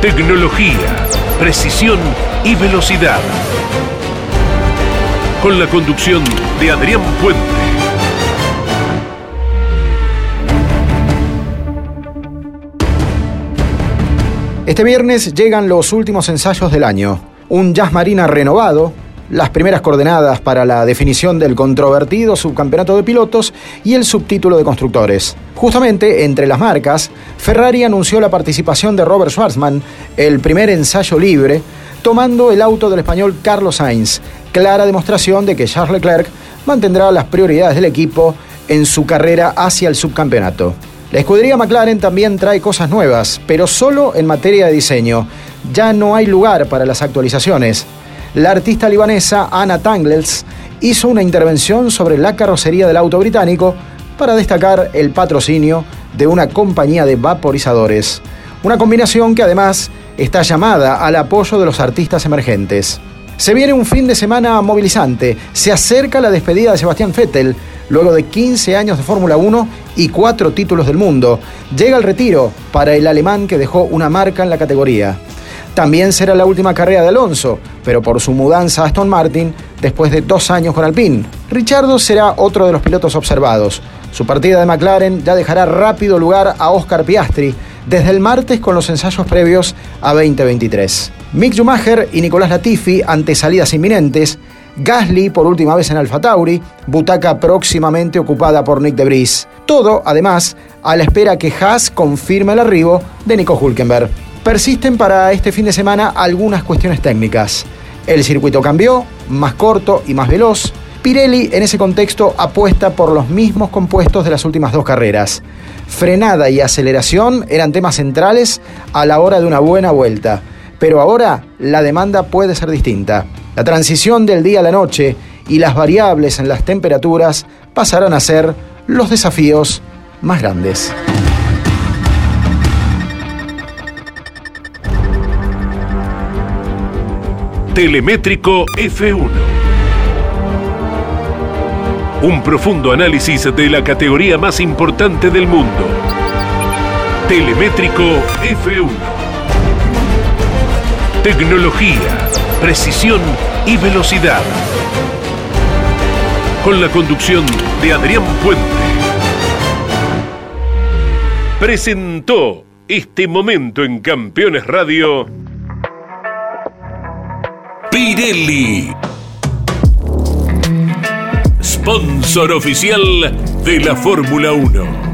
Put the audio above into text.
Tecnología, precisión y velocidad. Con la conducción de Adrián Puente. Este viernes llegan los últimos ensayos del año. Un Jazz Marina renovado, las primeras coordenadas para la definición del controvertido subcampeonato de pilotos y el subtítulo de constructores. Justamente entre las marcas, Ferrari anunció la participación de Robert Schwarzman, el primer ensayo libre, tomando el auto del español Carlos Sainz, clara demostración de que Charles Leclerc mantendrá las prioridades del equipo en su carrera hacia el subcampeonato. La escudería McLaren también trae cosas nuevas, pero solo en materia de diseño. Ya no hay lugar para las actualizaciones. La artista libanesa Anna Tangles hizo una intervención sobre la carrocería del auto británico para destacar el patrocinio de una compañía de vaporizadores. Una combinación que además está llamada al apoyo de los artistas emergentes. Se viene un fin de semana movilizante. Se acerca la despedida de Sebastián Vettel luego de 15 años de Fórmula 1 y 4 títulos del mundo. Llega el retiro para el alemán que dejó una marca en la categoría. También será la última carrera de Alonso, pero por su mudanza a Aston Martin después de dos años con Alpine. Richardo será otro de los pilotos observados. Su partida de McLaren ya dejará rápido lugar a Oscar Piastri desde el martes con los ensayos previos a 2023. Mick Schumacher y Nicolás Latifi ante salidas inminentes. Gasly por última vez en Alfa Tauri, butaca próximamente ocupada por Nick de Todo, además, a la espera que Haas confirme el arribo de Nico Hulkenberg. Persisten para este fin de semana algunas cuestiones técnicas. El circuito cambió, más corto y más veloz. Pirelli en ese contexto apuesta por los mismos compuestos de las últimas dos carreras. Frenada y aceleración eran temas centrales a la hora de una buena vuelta, pero ahora la demanda puede ser distinta. La transición del día a la noche y las variables en las temperaturas pasarán a ser los desafíos más grandes. Telemétrico F1. Un profundo análisis de la categoría más importante del mundo. Telemétrico F1. Tecnología, precisión y velocidad. Con la conducción de Adrián Puente. Presentó este momento en Campeones Radio. Pirelli. Sponsor oficial de la Fórmula 1.